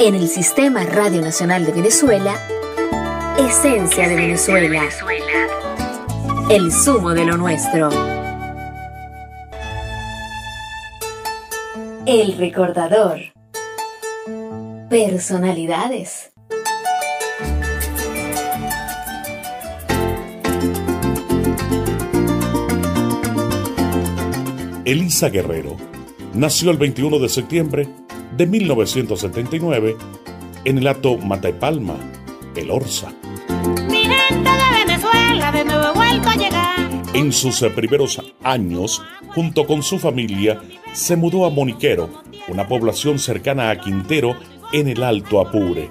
En el Sistema Radio Nacional de Venezuela, Esencia de Venezuela. El zumo de lo nuestro. El recordador. Personalidades. Elisa Guerrero nació el 21 de septiembre de 1979 en el Hato Matapalma, El Orza. de Venezuela, de nuevo vuelto a llegar. En sus primeros años, junto con su familia, se mudó a Moniquero, una población cercana a Quintero, en el Alto Apure.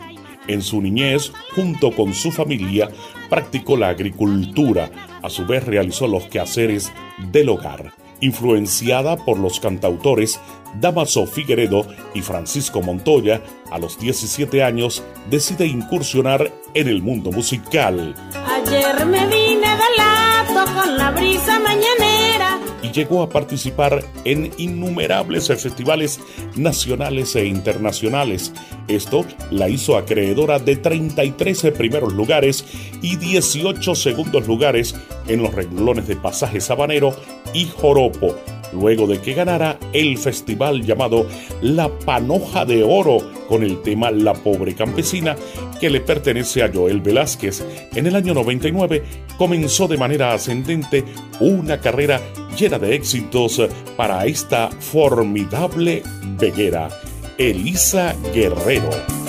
En su niñez, junto con su familia, practicó la agricultura, a su vez realizó los quehaceres del hogar influenciada por los cantautores Damaso Figueredo y Francisco Montoya, a los 17 años decide incursionar en el mundo musical. Ayer me vine de lato con la brisa mañanera y llegó a participar en innumerables festivales nacionales e internacionales. Esto la hizo acreedora de 33 primeros lugares y 18 segundos lugares en los renglones de Pasaje Sabanero y Joropo, luego de que ganara el festival llamado La Panoja de Oro con el tema La Pobre Campesina, que le pertenece a Joel Velázquez. En el año 99 comenzó de manera ascendente una carrera llena de éxitos para esta formidable veguera, Elisa Guerrero.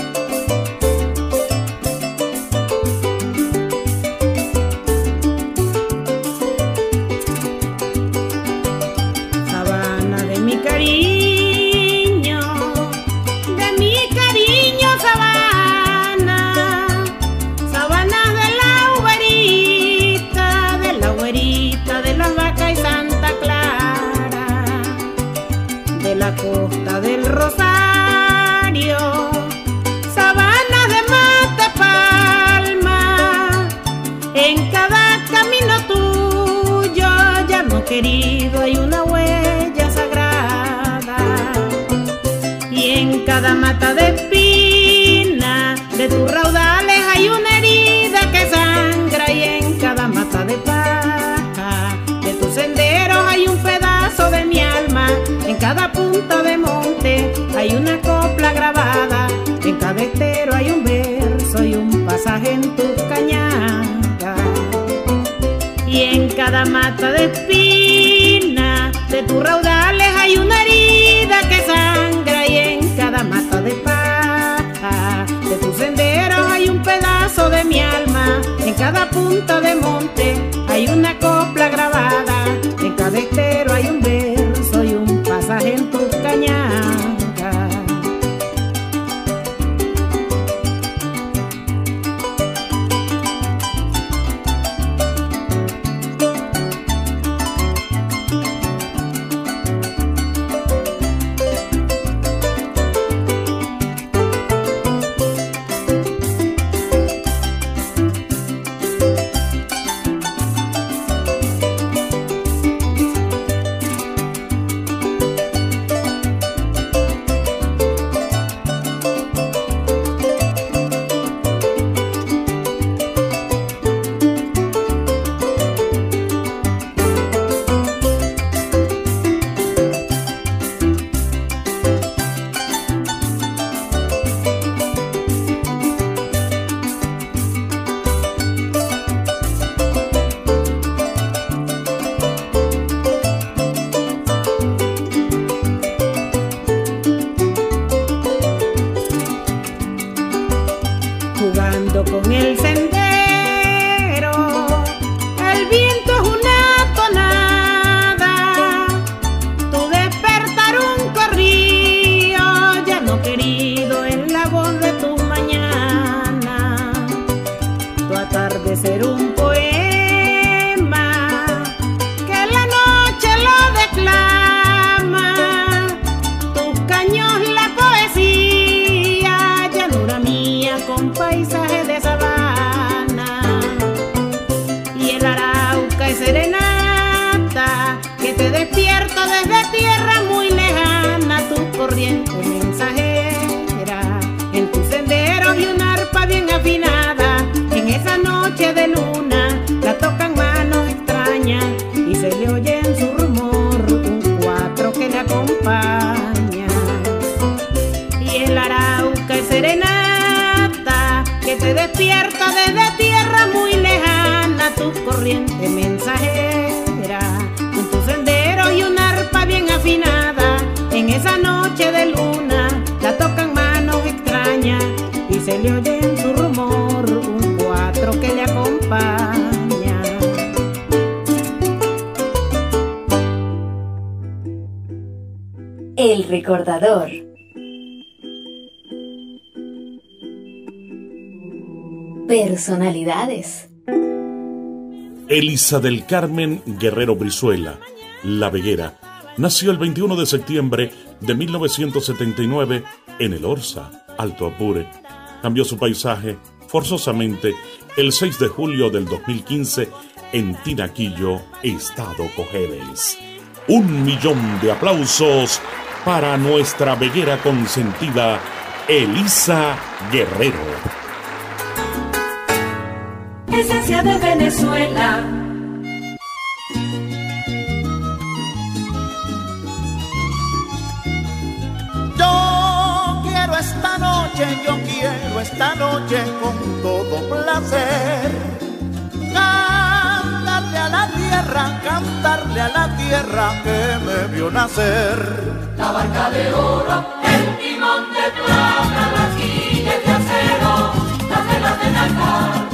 corriente mensajera, en tu sendero y una arpa bien afinada, en esa noche de luna la tocan manos extrañas y se le oye en su rumor un cuatro que la acompaña. Y el arauca es serenata que te despierta desde tierra muy lejana, tu corriente mensajera, en tu sendero y una arpa bien afinada en esa noche de luna la tocan manos extrañas y se le oye en su rumor un cuatro que le acompaña. El recordador. Personalidades. Elisa del Carmen Guerrero Brizuela, La Veguera, nació el 21 de septiembre de 1979 en el Orsa, Alto Apure. Cambió su paisaje forzosamente el 6 de julio del 2015 en Tinaquillo, Estado Cojedes. Un millón de aplausos para nuestra veguera consentida, Elisa Guerrero esencia de Venezuela. Esta noche con todo placer. Cantarle a la tierra, cantarle a la tierra que me vio nacer. La barca de oro, el timón de plata, las guillas de acero, las velas de nácar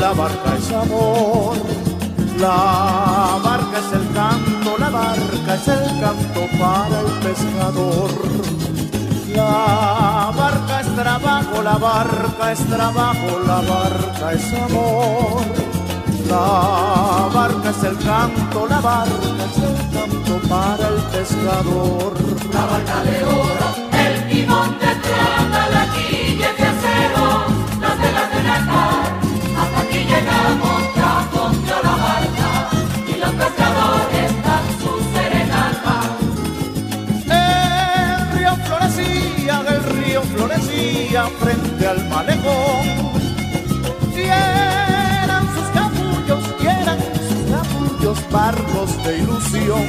la barca es amor. La barca es el canto, la barca es el canto para el pescador. La barca es trabajo, la barca es trabajo, la barca es amor. La barca es el canto, la barca es el canto para el pescador. La barca de oro, el timón de plata, la barcos de ilusión.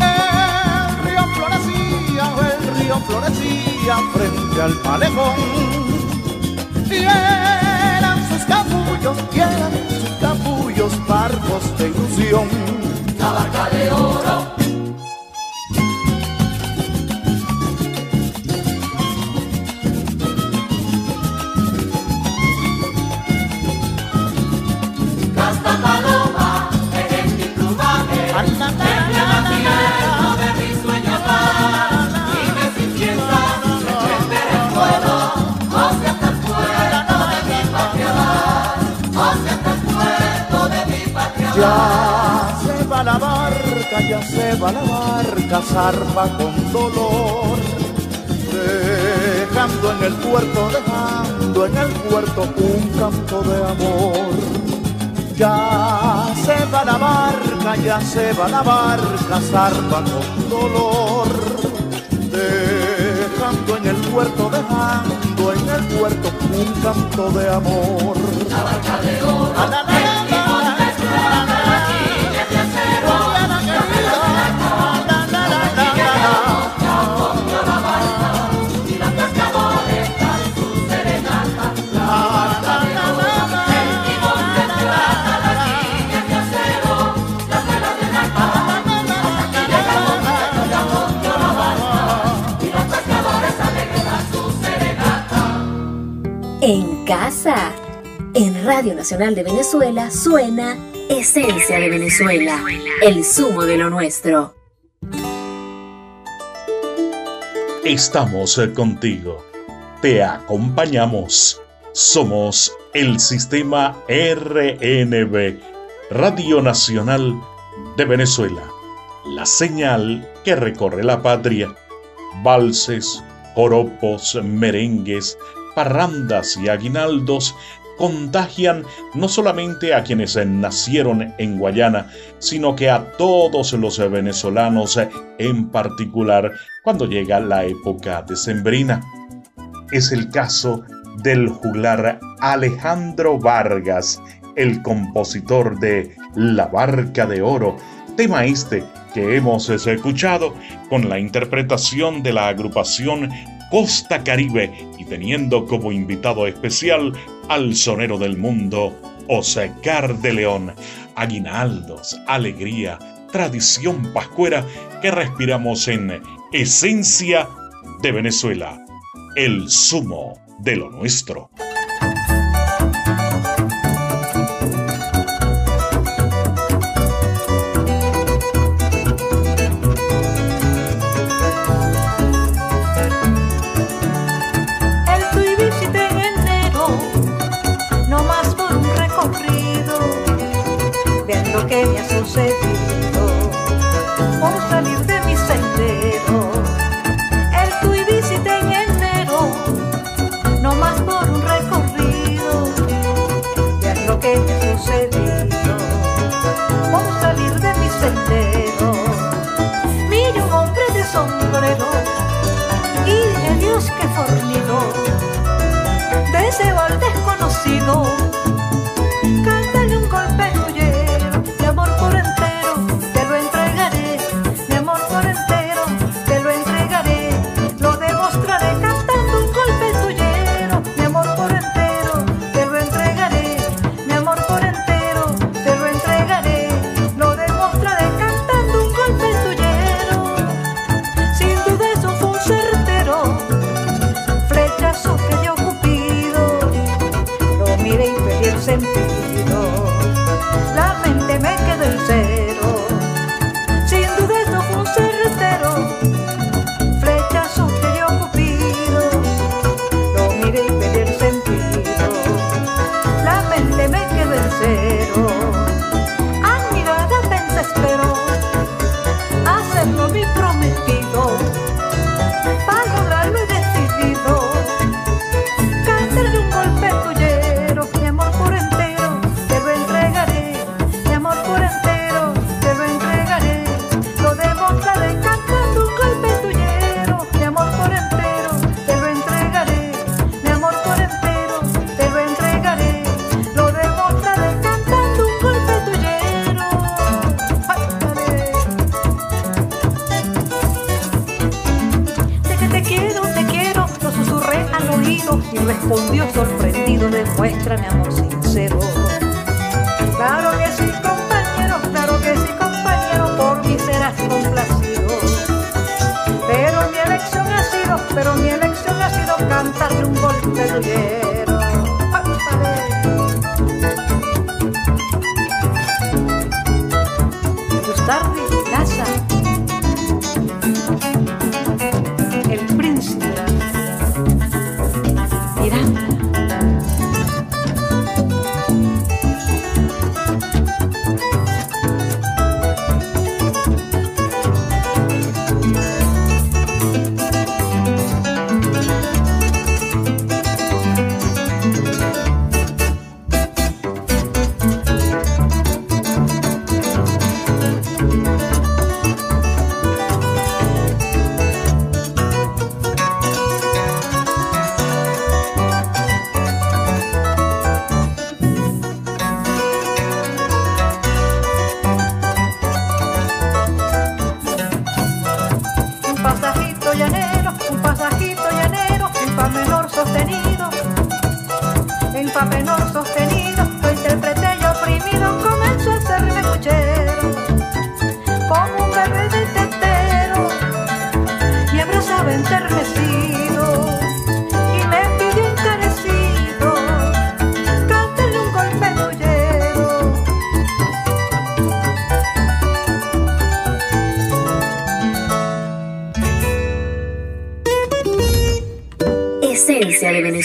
El río florecía, el río florecía frente al malecón. Y sus capullos, y sus capullos barcos de ilusión. La barca de oro. Ya se va la barca, ya se va la barca, zarpa con dolor. Dejando en el puerto, dejando en el puerto un canto de amor. Ya se va la barca, ya se va la barca, zarpa con dolor. Dejando en el puerto, dejando en el puerto un canto de amor. La barca de oro, Nacional de Venezuela suena Esencia de Venezuela, el zumo de lo nuestro. Estamos eh, contigo. Te acompañamos. Somos el sistema RNB, Radio Nacional de Venezuela. La señal que recorre la patria. Valses, joropos, merengues, parrandas y aguinaldos contagian no solamente a quienes nacieron en Guayana, sino que a todos los venezolanos en particular cuando llega la época decembrina. Es el caso del juglar Alejandro Vargas, el compositor de La Barca de Oro, tema este que hemos escuchado con la interpretación de la agrupación Costa Caribe y teniendo como invitado especial al sonero del mundo, Oscar de León. Aguinaldos, alegría, tradición pascuera que respiramos en Esencia de Venezuela, el sumo de lo nuestro.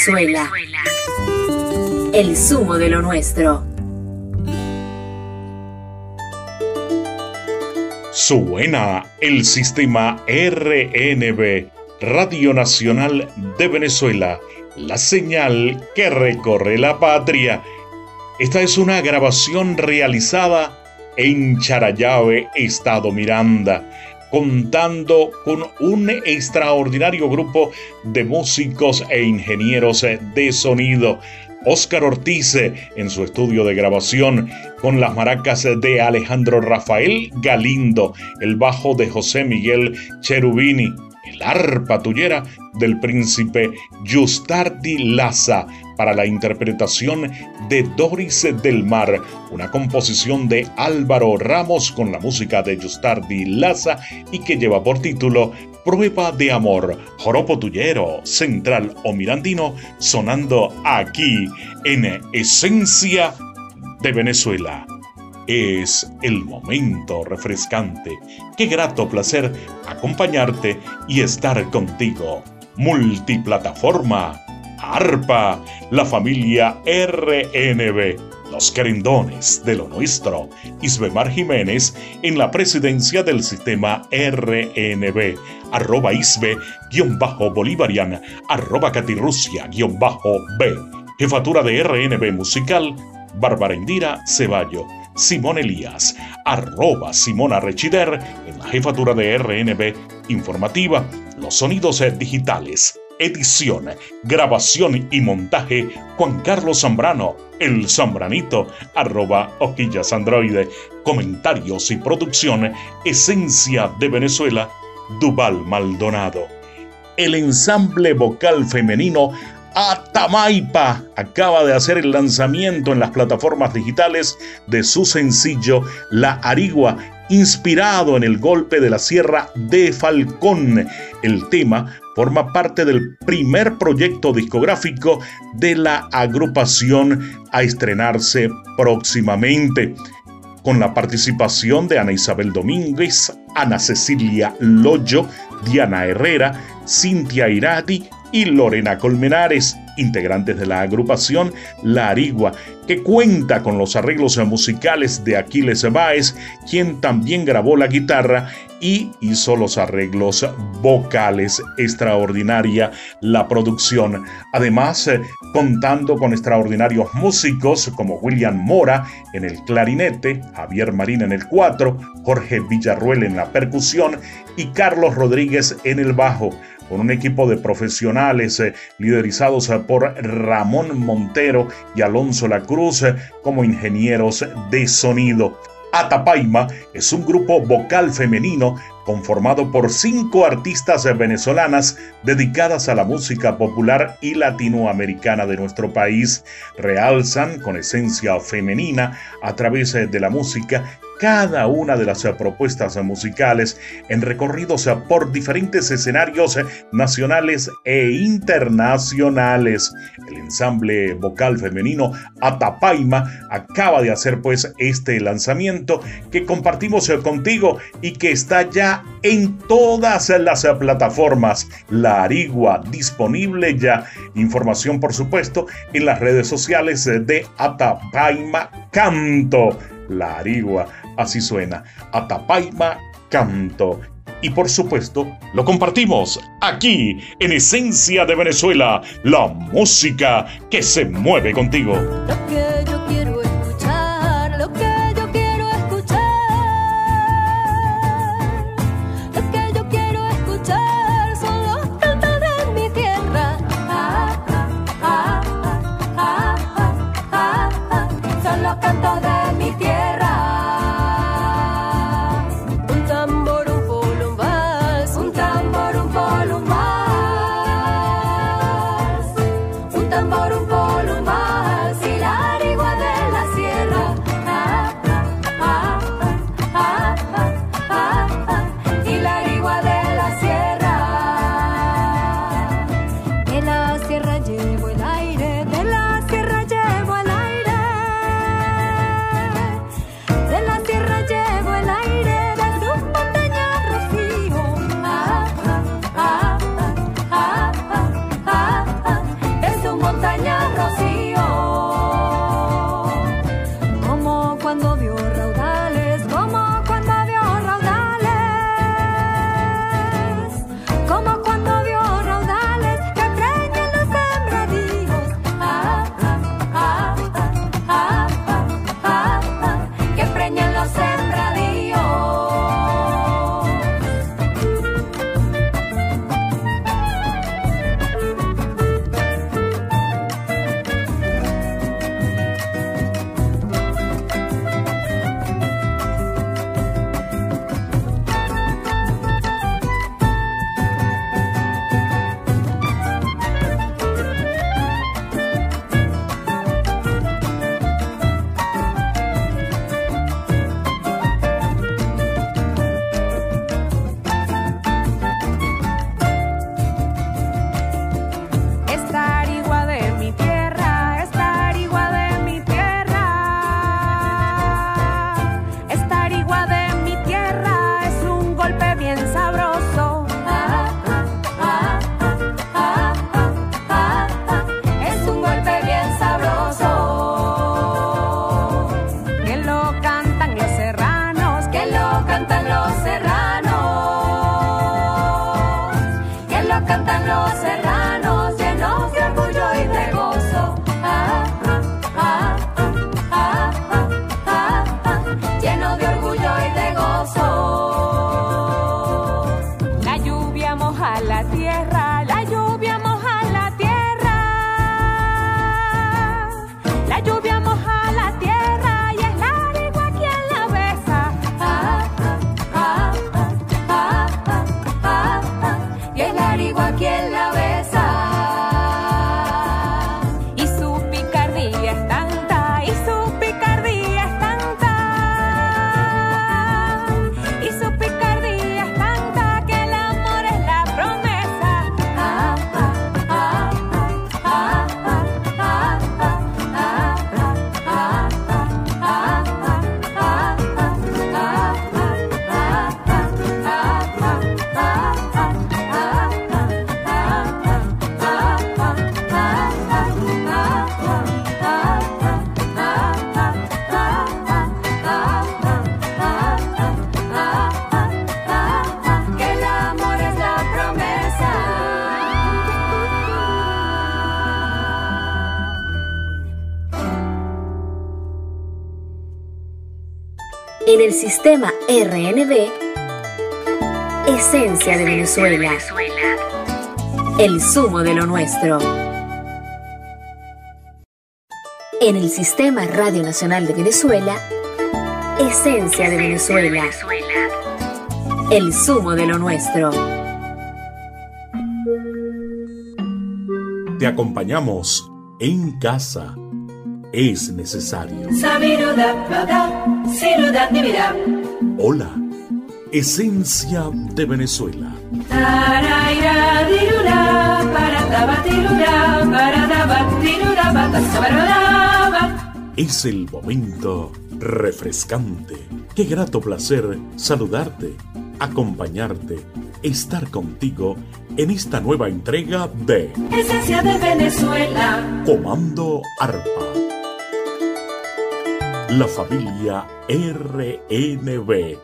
Venezuela. El zumo de lo nuestro. Suena el sistema RNB, Radio Nacional de Venezuela, la señal que recorre la patria. Esta es una grabación realizada en Charayave, Estado Miranda, contando con un extraordinario grupo de músicos e ingenieros de sonido. Oscar Ortiz en su estudio de grabación con las maracas de Alejandro Rafael Galindo, el bajo de José Miguel Cherubini, el arpa tuyera del príncipe Justardi Laza para la interpretación de Doris del Mar, una composición de Álvaro Ramos con la música de Justardi Laza y que lleva por título Prueba de Amor, Joropo Tuyero, Central o Mirandino, sonando aquí en Esencia de Venezuela. Es el momento refrescante. Qué grato placer acompañarte y estar contigo. Multiplataforma, ARPA, la familia RNB, los querendones de lo nuestro. Isbemar Jiménez en la presidencia del sistema RNB. Arroba Isbe-Bolivarian. Arroba Catirrusia-B. Jefatura de RNB Musical. Bárbara Indira Ceballo. Simón Elías, arroba Simona Rechider, en la jefatura de RNB Informativa, los sonidos digitales, edición, grabación y montaje, Juan Carlos Zambrano, el Zambranito, arroba hojillas androide, comentarios y producción, Esencia de Venezuela, Duval Maldonado. El ensamble vocal femenino Atamaipa acaba de hacer el lanzamiento en las plataformas digitales de su sencillo La Arigua, inspirado en el golpe de la Sierra de Falcón. El tema forma parte del primer proyecto discográfico de la agrupación a estrenarse próximamente con la participación de Ana Isabel Domínguez, Ana Cecilia Loyo, Diana Herrera, Cintia Irati y Lorena Colmenares, integrantes de la agrupación La Arigua, que cuenta con los arreglos musicales de Aquiles Báez, quien también grabó la guitarra y hizo los arreglos vocales. Extraordinaria la producción. Además, eh, contando con extraordinarios músicos como William Mora en el clarinete, Javier Marín en el cuatro, Jorge Villarruel en la percusión y Carlos Rodríguez en el bajo con un equipo de profesionales eh, liderizados eh, por Ramón Montero y Alonso La Cruz eh, como ingenieros de sonido. Atapaima es un grupo vocal femenino conformado por cinco artistas venezolanas dedicadas a la música popular y latinoamericana de nuestro país. Realzan con esencia femenina a través de la música cada una de las propuestas musicales en recorridos por diferentes escenarios nacionales e internacionales. El ensamble vocal femenino Atapaima acaba de hacer pues este lanzamiento que compartimos contigo y que está ya en todas las plataformas. La Arigua disponible ya. Información por supuesto en las redes sociales de Atapaima Canto. La Arigua Así suena, Atapaima Canto. Y por supuesto, lo compartimos aquí en Esencia de Venezuela, la música que se mueve contigo. tambor un polo más En el sistema RNB, Esencia de Venezuela. El zumo de lo nuestro. En el sistema Radio Nacional de Venezuela, Esencia de Venezuela. El zumo de lo nuestro. Te acompañamos en casa. Es necesario. Hola, Esencia de Venezuela. Es el momento refrescante. Qué grato placer saludarte, acompañarte, estar contigo en esta nueva entrega de Esencia de Venezuela. Comando Arpa. La familia RNB,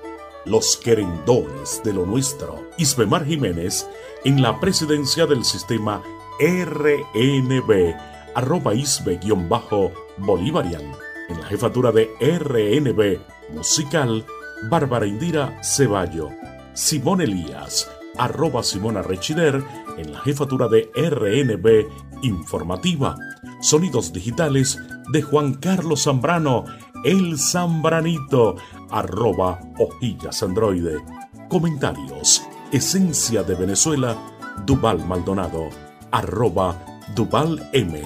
los querendones de lo nuestro. Isbemar Jiménez en la presidencia del sistema RNB, arroba isbe-bolivarian. En la jefatura de RNB musical, Bárbara Indira Ceballo. Simón Elías, arroba Simona Rechider, en la jefatura de RNB informativa. Sonidos digitales de Juan Carlos Zambrano, el Zambranito, arroba hojillas androide. Comentarios, esencia de Venezuela, Duval Maldonado, arroba Duval M,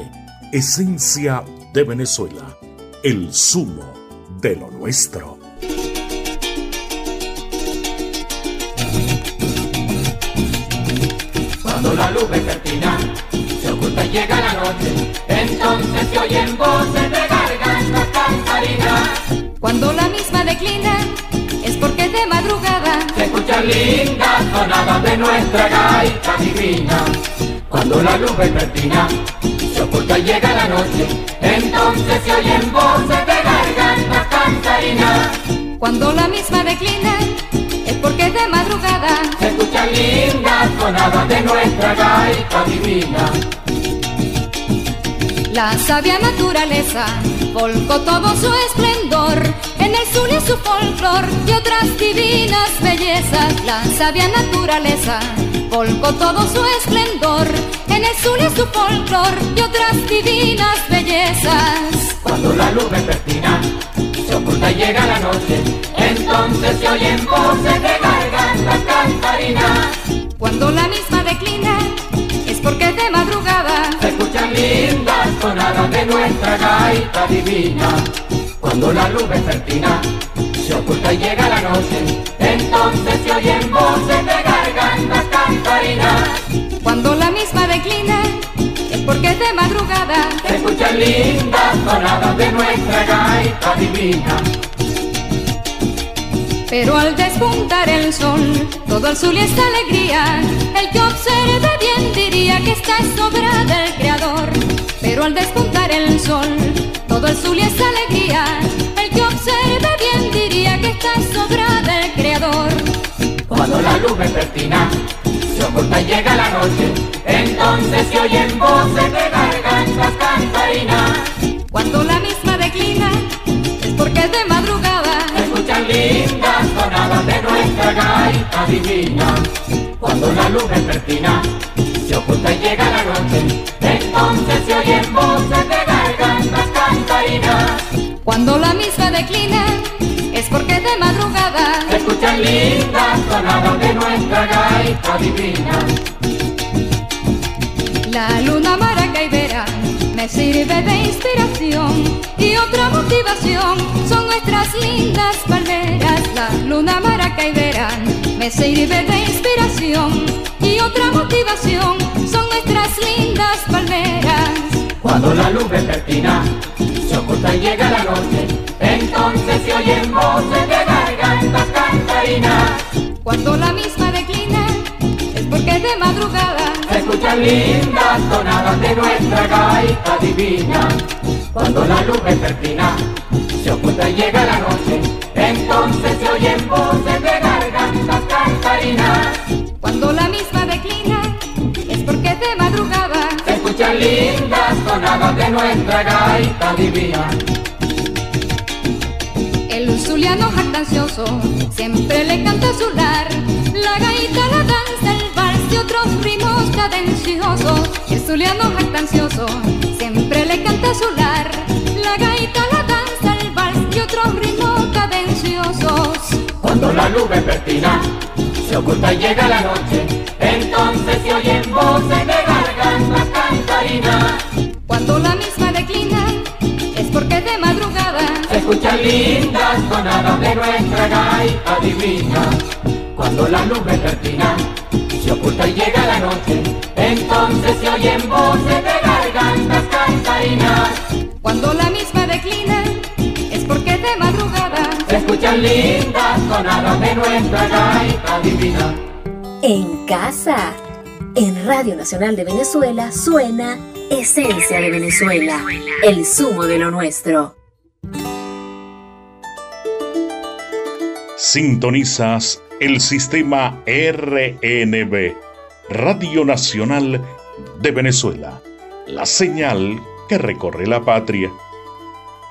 esencia de Venezuela, el zumo de lo nuestro. Cuando la luz vespertina se oculta y llega la noche, entonces se oyen voces de cantarinas. Cuando la misma declina, es porque de madrugada. Se escuchan lindas sonadas de nuestra gaita divina. Cuando la luz vespertina se oculta y llega la noche, entonces se oyen voces de gargantas cantarinas. Cuando la misma declina, es porque de madrugada. Se escuchan lindas sonadas de nuestra gaita divina. La sabia naturaleza volcó todo su esplendor en el Zulia su folclor y otras divinas bellezas. La sabia naturaleza volcó todo su esplendor en el Zulia su folclor y otras divinas bellezas. Cuando la luz vespertina se oculta y llega la noche, entonces se oyen voces de gargantas cantarinas. Cuando la misma declina, es porque de madrugada. Se escuchan lindas sonadas de nuestra gaita divina. Cuando la luz vespertina se oculta y llega la noche, entonces se oyen voces de gargantas cantarinas. Cuando la misma declina, es porque es de madrugada. Se escuchan lindas sonadas de nuestra gaita divina. Pero al despuntar el sol, todo el Zulia es alegría. El que observe bien diría que está es obra del Creador. Pero al despuntar el sol, todo el Zulia es alegría. El que observe bien diría que está es obra del Creador. Cuando la luz vespertina se oculta y llega la noche, entonces se oyen voces de gargantas cantarinas. Cuando la misma declina, es porque es de madrugada. Escuchan lindas sonadas de nuestra gaita divina. Cuando la luz vespertina se oculta y llega la noche, entonces se oyen voces de gargantas cantarinas. Cuando la misma declina, es porque de madrugada. Se escuchan lindas sonadas de nuestra gaita divina. La luna maracaibera me sirve de inspiración y otra motivación son nuestras lindas palmeras. La luna maracaibera me sirve de inspiración y otra motivación nuestras lindas palmeras. Cuando la luz vespertina se oculta y llega la noche, entonces se oyen voces de gargantas cantarinas. Cuando la misma declina es porque es de madrugada. Se escuchan lindas tonadas de nuestra gaita divina. Cuando la luz vespertina se oculta y llega la noche, entonces se oyen voces de gargantas cantarinas. Cuando la misma declina de madrugada. Se escuchan lindas tonadas de nuestra gaita divina. El zuliano jacta ansioso, siempre le canta su lar. La gaita, la danza, el vals y otros ritmos cadenciosos. El zuliano jactancioso, siempre le canta su lar. La gaita, la danza, el vals y otros ritmos cadenciosos. Cuando la nube pertina se oculta y llega la noche, entonces se oyen voces de gargantas cantarinas. Cuando la misma declina, es porque de madrugada Se escuchan lindas tonadas de nuestra gaita divina. Cuando la nube pertina se oculta y llega la noche, entonces se oyen voces de gargantas cantarinas. Cuando la misma declina, es porque de madrugada Se escuchan lindas tonadas de nuestra gaita divina. En casa. En Radio Nacional de Venezuela suena Esencia de Venezuela, el zumo de lo nuestro. Sintonizas el sistema RNB, Radio Nacional de Venezuela, la señal que recorre la patria.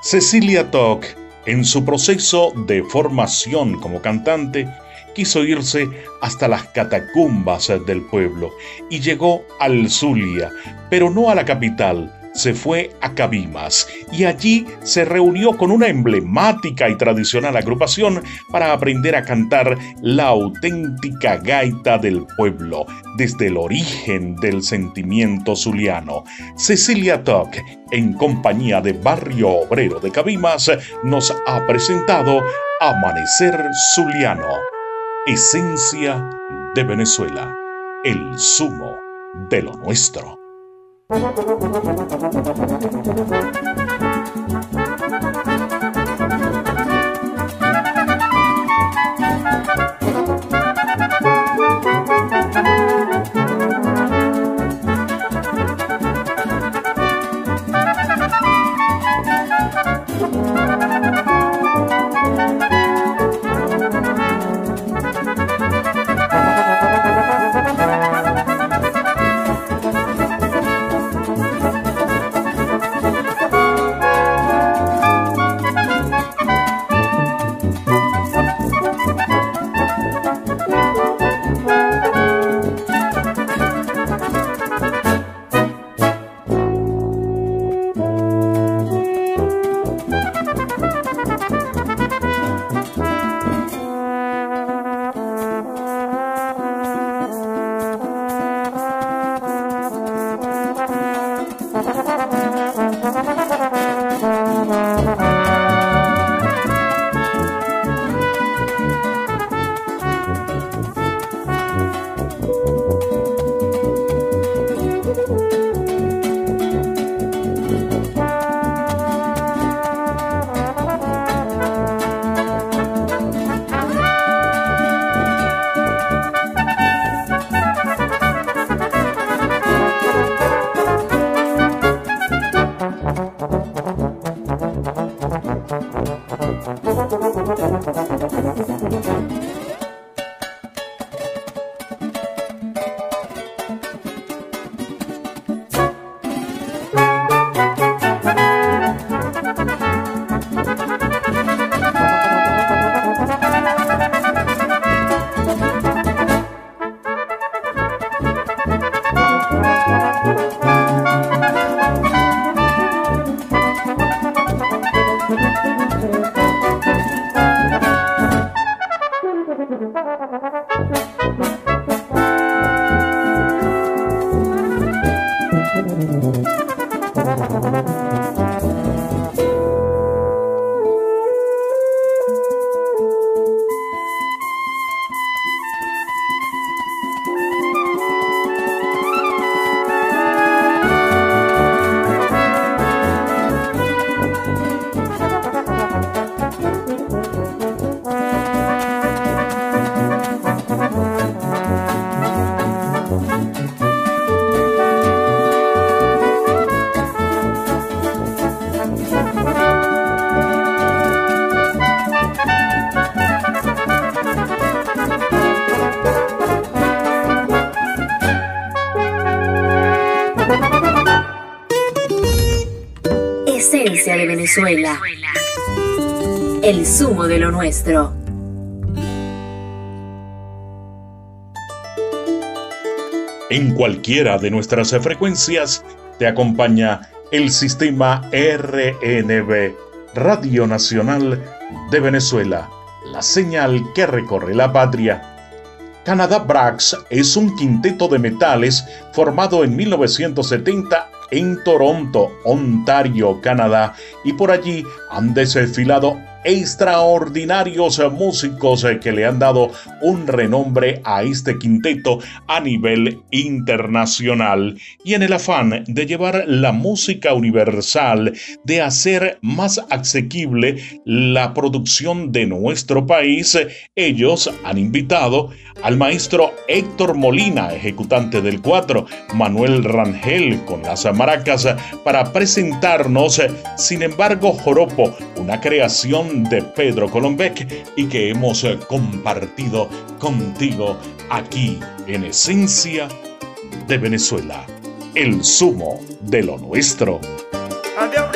Cecilia Toc, en su proceso de formación como cantante, quiso irse hasta las catacumbas del pueblo y llegó al Zulia, pero no a la capital, se fue a Cabimas y allí se reunió con una emblemática y tradicional agrupación para aprender a cantar la auténtica gaita del pueblo desde el origen del sentimiento zuliano. Cecilia Toc, en compañía de Barrio Obrero de Cabimas, nos ha presentado Amanecer Zuliano, esencia de Venezuela, el zumo de lo nuestro. Venezuela. el zumo de lo nuestro. En cualquiera de nuestras frecuencias te acompaña el sistema RNB, Radio Nacional de Venezuela, la señal que recorre la patria. Canadá Brax es un quinteto de metales formado en 1970 en Toronto, Ontario, Canadá, y por allí han desfilado extraordinarios músicos que le han dado un renombre a este quinteto a nivel internacional. Y en el afán de llevar la música universal, de hacer más asequible la producción de nuestro país, ellos han invitado al maestro Héctor Molina, ejecutante del cuatro, Manuel Rangel con las maracas para presentarnos, sin embargo, Joropo, una creación de Pedro Colombek y que hemos eh, compartido contigo aquí en Esencia de Venezuela, el sumo de lo nuestro. Adiós,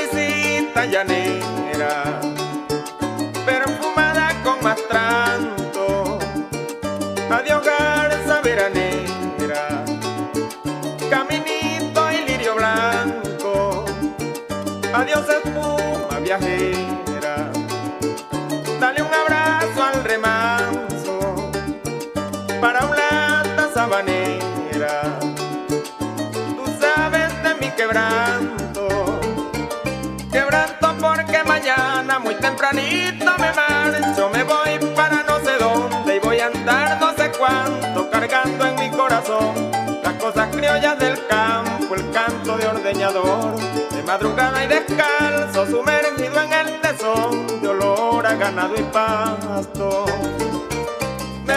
voy para no sé dónde y voy a andar no sé cuánto cargando en mi corazón. Las cosas criollas del campo, el canto de ordeñador, de madrugada y descalzo, sumergido en el tesón de olor a ganado y pasto.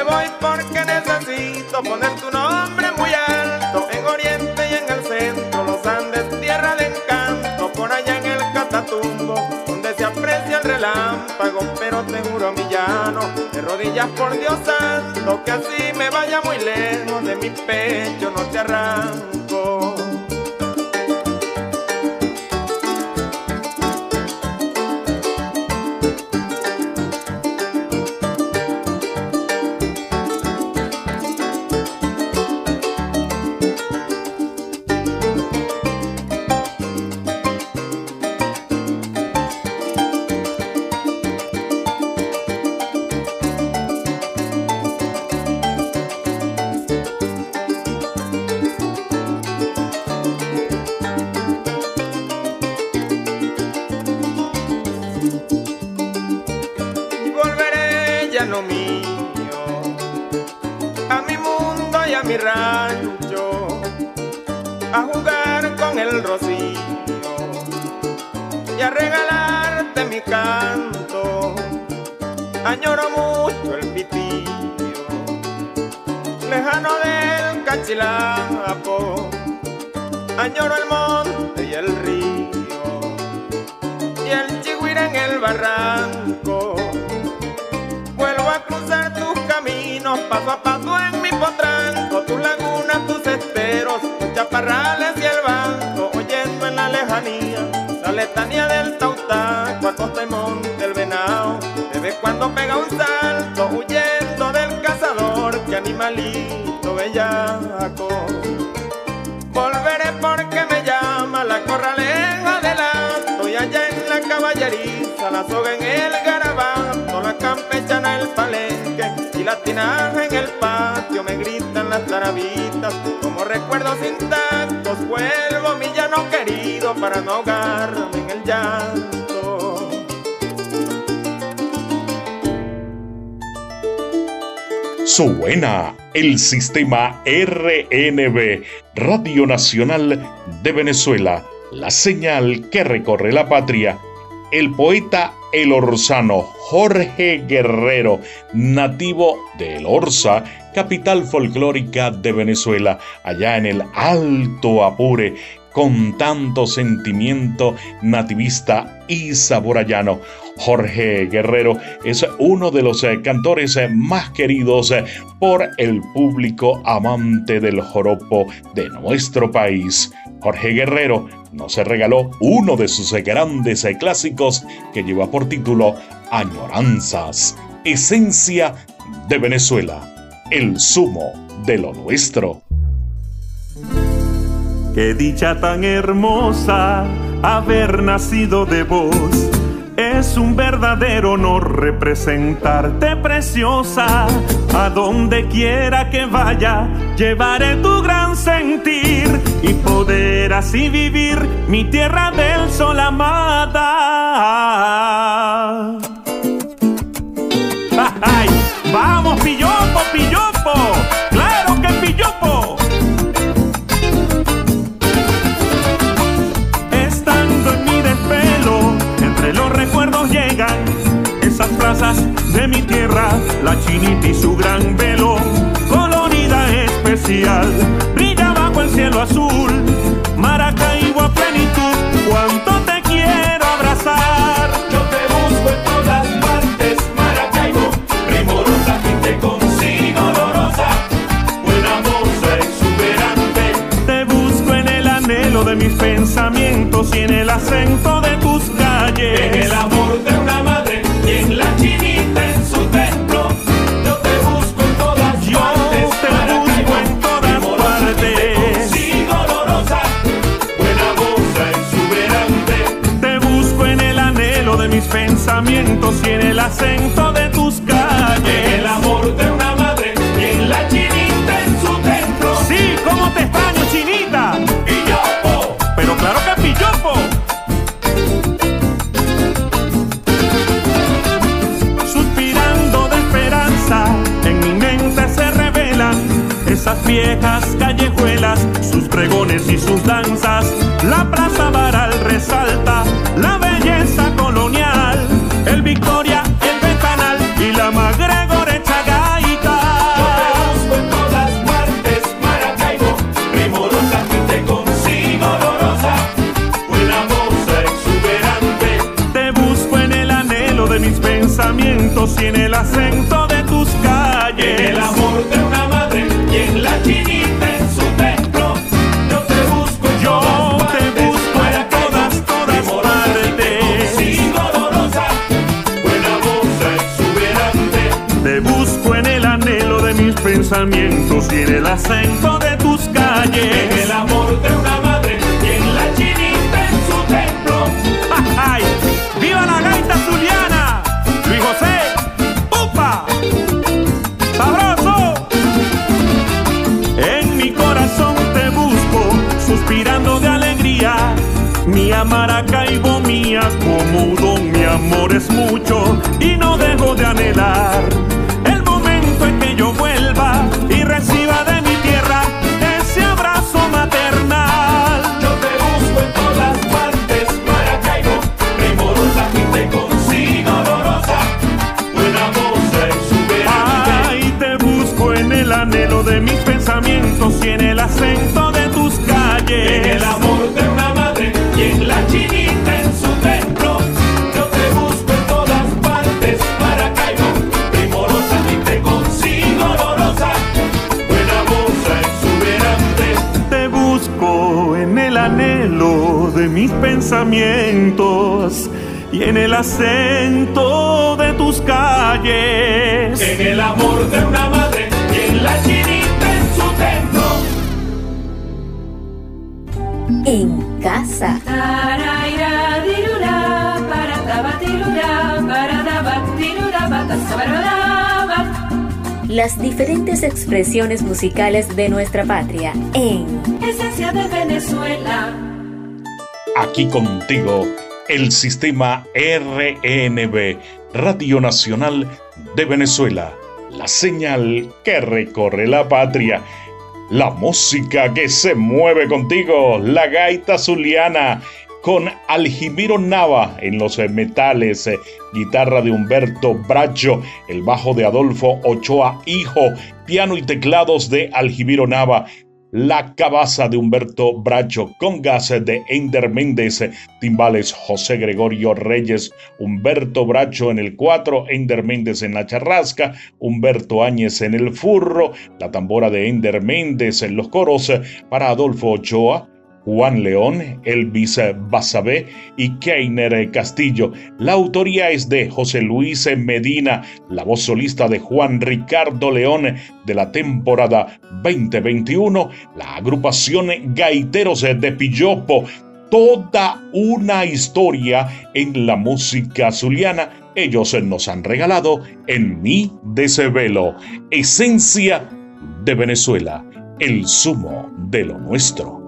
Voy porque necesito poner tu nombre muy alto. En Oriente y en el centro, los Andes, tierra de encanto, por allá en el Catatumbo, donde se aprecia el relámpago, pero te juro mi rodillas por Dios santo, que así me vaya muy lejos de mi pecho, no te arranco. Añoro mucho el pitillo, lejano del cachilapo, añoro el monte y el río, y el chihuire en el barranco. Vuelvo a cruzar tus caminos, paso a paso en mi potranco, tus chaparrales y el banco, oyendo en la lejanía, la letanía del Tautaco, a costa y monte el venado cuando pega un salto huyendo del cazador, que animalito bellaco. Volveré porque me llama la corraleja del y allá en la caballeriza, la soga en el garabato, la campechana el palenque y la tinaja en el patio me gritan las tarabitas, recuerdos intactos vuelvo mi llano querido para no ahogarme en el llanto. Suena el sistema RNB, Radio Nacional de Venezuela, la señal que recorre la patria. El poeta El Orsano Jorge Guerrero, nativo de El Orza, capital folclórica de Venezuela, allá en el Alto Apure, con tanto sentimiento nativista y saborayano. Jorge Guerrero es uno de los eh, cantores eh, más queridos eh, por el público amante del joropo de nuestro país. Jorge Guerrero nos regaló uno de sus grandes clásicos que lleva por título añoranzas, esencia de Venezuela, el zumo de lo nuestro. Qué dicha tan hermosa haber nacido de vos. Es un verdadero honor representarte preciosa. A donde quiera que vaya, llevaré tu gran sentir y poder así vivir mi tierra del sol amada. ¡Ay! ¡Vamos, pillopo, pillopo! ¡Claro que pillopo! Estando en mi desvelo, entre los recuerdos llegan esas plazas de mi tierra, la chinita y su gran velo, colorida especial, brilla bajo el cielo azul, pensamientos y el acento de tus calles. Pensamientos y en el acento de tus calles. En el amor de una madre y en la chinita en su templo. En casa, las diferentes expresiones musicales de nuestra patria. En Esencia de Venezuela. Aquí contigo, el sistema RNB, Radio Nacional de Venezuela, la señal que recorre la patria. La música que se mueve contigo, la gaita zuliana, con Aljimiro Nava en los metales, eh, guitarra de Humberto Bracho, el bajo de Adolfo Ochoa Hijo, piano y teclados de Aljimiro Nava, la cabaza de Humberto Bracho, congas de Ender Méndez, timbales José Gregorio Reyes, Humberto Bracho en el 4, Ender Méndez en la charrasca, Humberto Áñez en el furro, la tambora de Ender Méndez en los coros para Adolfo Ochoa, Juan León, Elvis Basabé y Keiner Castillo. La autoría es de José Luis Medina, la voz solista de Juan Ricardo León de la temporada 2021, la agrupación Gaiteros de Pillopo, toda una historia en la música zuliana. Ellos nos han regalado en mi desvelo, esencia de Venezuela, el zumo de lo nuestro.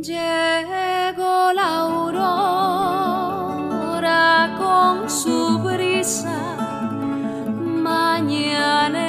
Llegó la aurora con su brisa mañanera.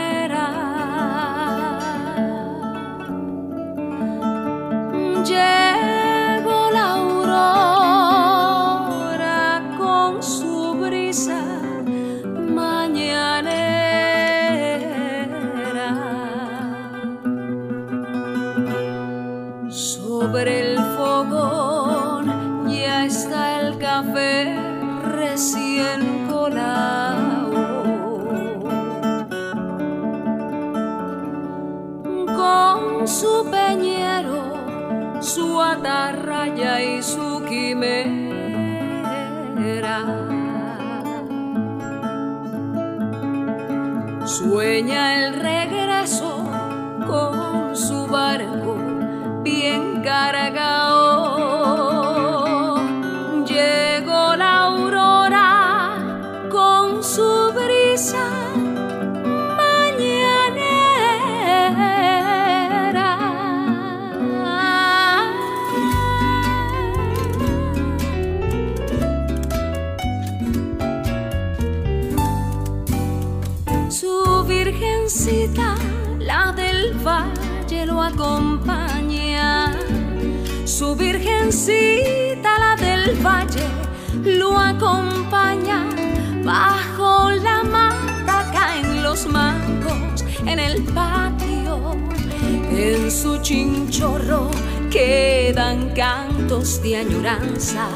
Chinchorro quedan cantos de añoranza.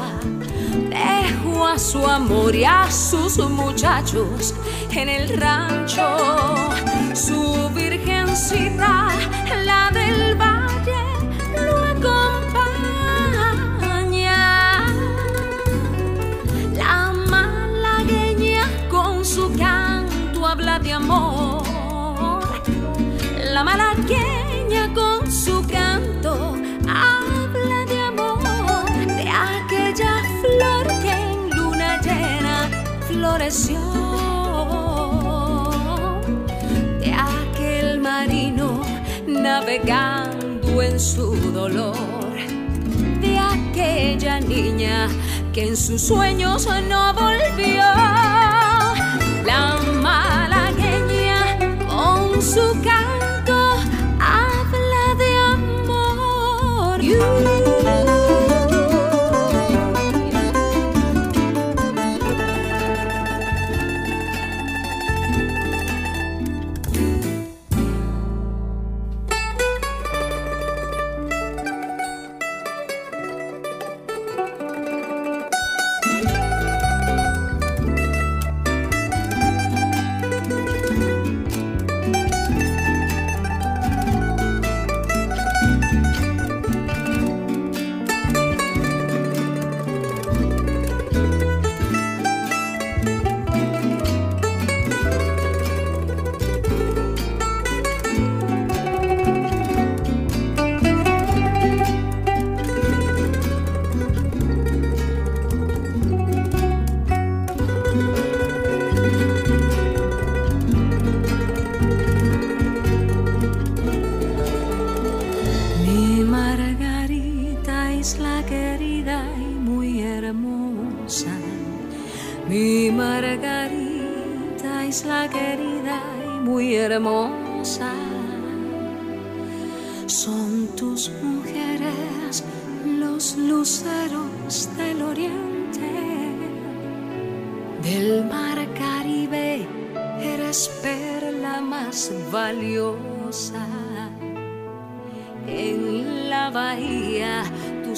Dejo a su amor y a sus muchachos en el rancho. Su virgencita, la del valle, de aquel marino navegando en su dolor, de aquella niña que en sus sueños no volvió. La malagueña con su canto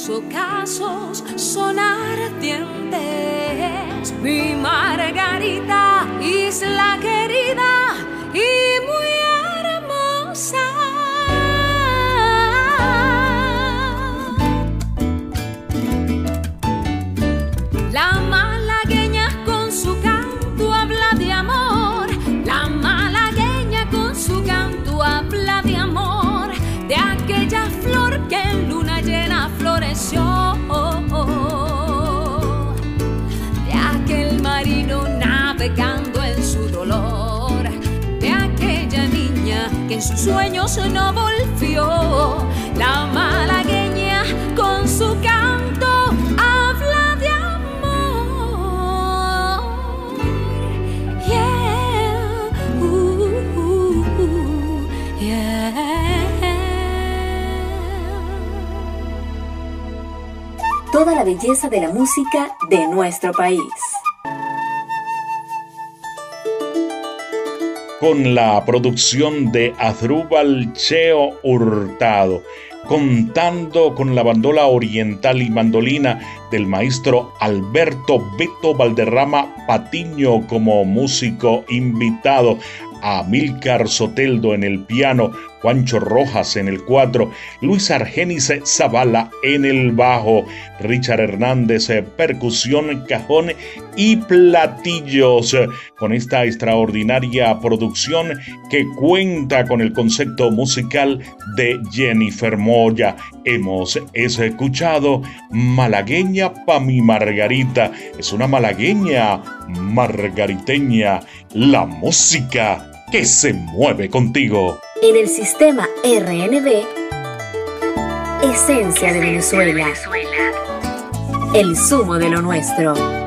ocasos son ardientes. Mi Margarita, isla querida en sus sueños no volvió. La malagueña con su canto habla de amor. Yeah, uh, uh, uh, yeah. Toda la belleza de la música de nuestro país. Con la producción de Adrúbal Cheo Hurtado, contando con la bandola oriental y mandolina del maestro Alberto Beto Valderrama Patiño como músico invitado, a Milcar Soteldo en el piano, Juancho Rojas en el 4, Luis Argenis Zavala en el bajo, Richard Hernández percusión, cajón y platillos. Con esta extraordinaria producción que cuenta con el concepto musical de Jennifer Moya. Hemos escuchado Malagueña pa' mi Margarita. Es una malagueña margariteña. La música que se mueve contigo. En el sistema RNB, Esencia de Venezuela. El zumo de lo nuestro.